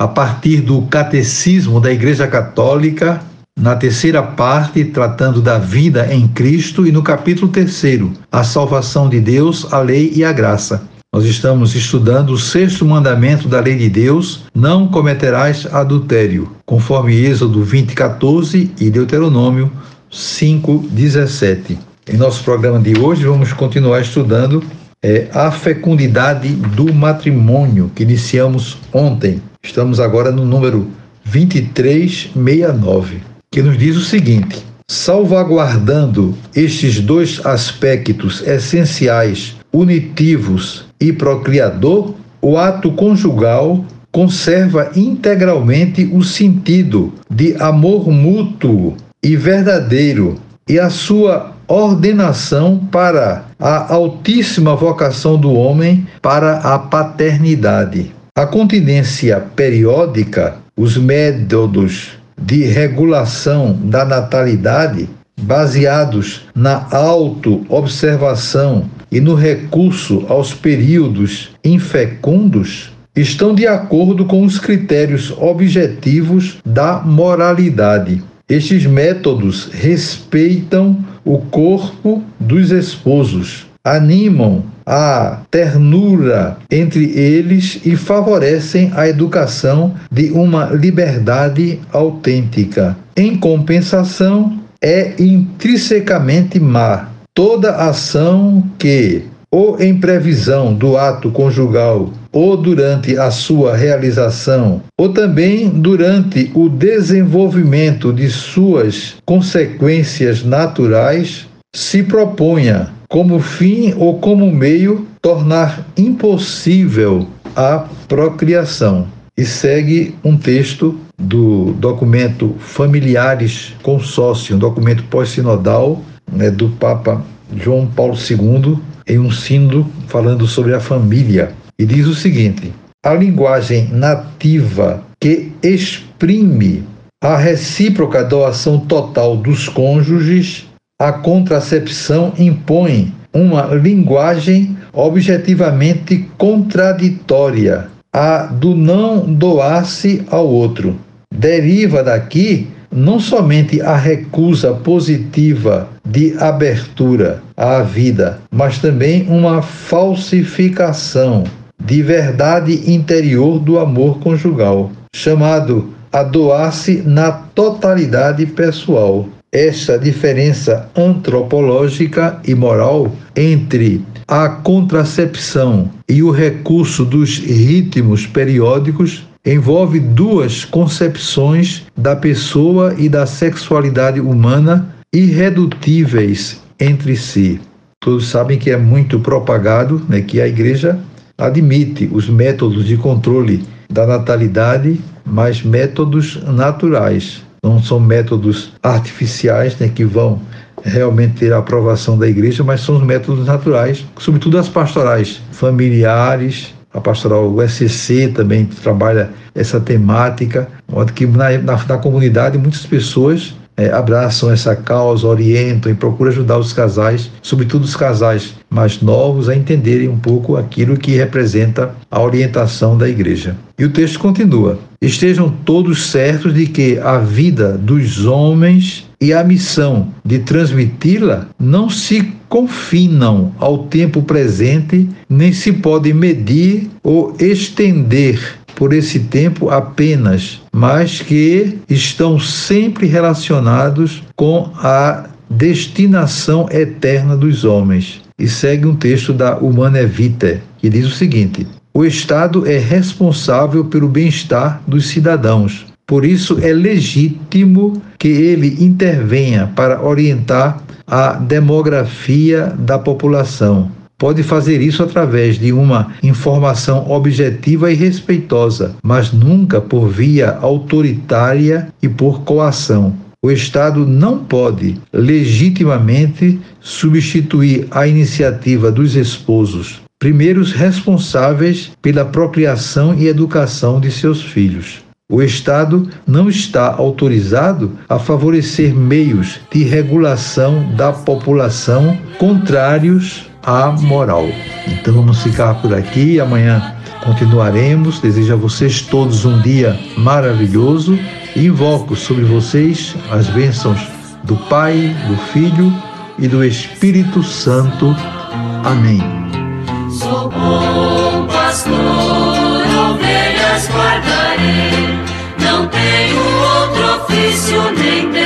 a partir do Catecismo da Igreja Católica, na terceira parte, tratando da vida em Cristo, e no capítulo terceiro, a salvação de Deus, a lei e a graça. Nós estamos estudando o sexto mandamento da lei de Deus: não cometerás adultério, conforme Êxodo 20, 14 e Deuteronômio 5, 17. Em nosso programa de hoje, vamos continuar estudando é, a fecundidade do matrimônio que iniciamos ontem. Estamos agora no número 2369, que nos diz o seguinte: salvaguardando estes dois aspectos essenciais, unitivos e procriador, o ato conjugal conserva integralmente o sentido de amor mútuo e verdadeiro e a sua ordenação para a altíssima vocação do homem para a paternidade. A continência periódica, os métodos de regulação da natalidade, baseados na auto-observação e no recurso aos períodos infecundos, estão de acordo com os critérios objetivos da moralidade. Estes métodos respeitam o corpo dos esposos, animam a ternura entre eles e favorecem a educação de uma liberdade autêntica. Em compensação, é intrinsecamente má toda ação que, ou em previsão do ato conjugal, ou durante a sua realização, ou também durante o desenvolvimento de suas consequências naturais, se proponha como fim ou como meio, tornar impossível a procriação. E segue um texto do documento Familiares Consórcio, um documento pós-sinodal né, do Papa João Paulo II, em um sínodo falando sobre a família. E diz o seguinte: a linguagem nativa que exprime a recíproca doação total dos cônjuges a contracepção impõe uma linguagem objetivamente contraditória, a do não doar-se ao outro. Deriva daqui não somente a recusa positiva de abertura à vida, mas também uma falsificação de verdade interior do amor conjugal, chamado a doar-se na totalidade pessoal essa diferença antropológica e moral entre a contracepção e o recurso dos ritmos periódicos envolve duas concepções da pessoa e da sexualidade humana irredutíveis entre si. Todos sabem que é muito propagado né, que a igreja admite os métodos de controle da natalidade, mas métodos naturais. Não são métodos artificiais né, que vão realmente ter a aprovação da igreja, mas são os métodos naturais, sobretudo as pastorais familiares, a pastoral USCC também trabalha essa temática, modo que na, na, na comunidade muitas pessoas é, abraçam essa causa, orientam e procuram ajudar os casais, sobretudo os casais mais novos, a entenderem um pouco aquilo que representa a orientação da igreja. E o texto continua: Estejam todos certos de que a vida dos homens e a missão de transmiti-la não se confinam ao tempo presente, nem se pode medir ou estender por esse tempo apenas, mas que estão sempre relacionados com a destinação eterna dos homens. E segue um texto da Humana Vitae, que diz o seguinte: O Estado é responsável pelo bem-estar dos cidadãos. Por isso é legítimo que ele intervenha para orientar a demografia da população, pode fazer isso através de uma informação objetiva e respeitosa, mas nunca por via autoritária e por coação. O Estado não pode legitimamente substituir a iniciativa dos esposos, primeiros responsáveis pela procriação e educação de seus filhos. O Estado não está autorizado a favorecer meios de regulação da população contrários à moral. Então vamos ficar por aqui. Amanhã continuaremos. Desejo a vocês todos um dia maravilhoso invoco sobre vocês as bênçãos do Pai, do Filho e do Espírito Santo. Amém. Sou bom pastor, ovelhas guardarei, não tenho outro ofício nem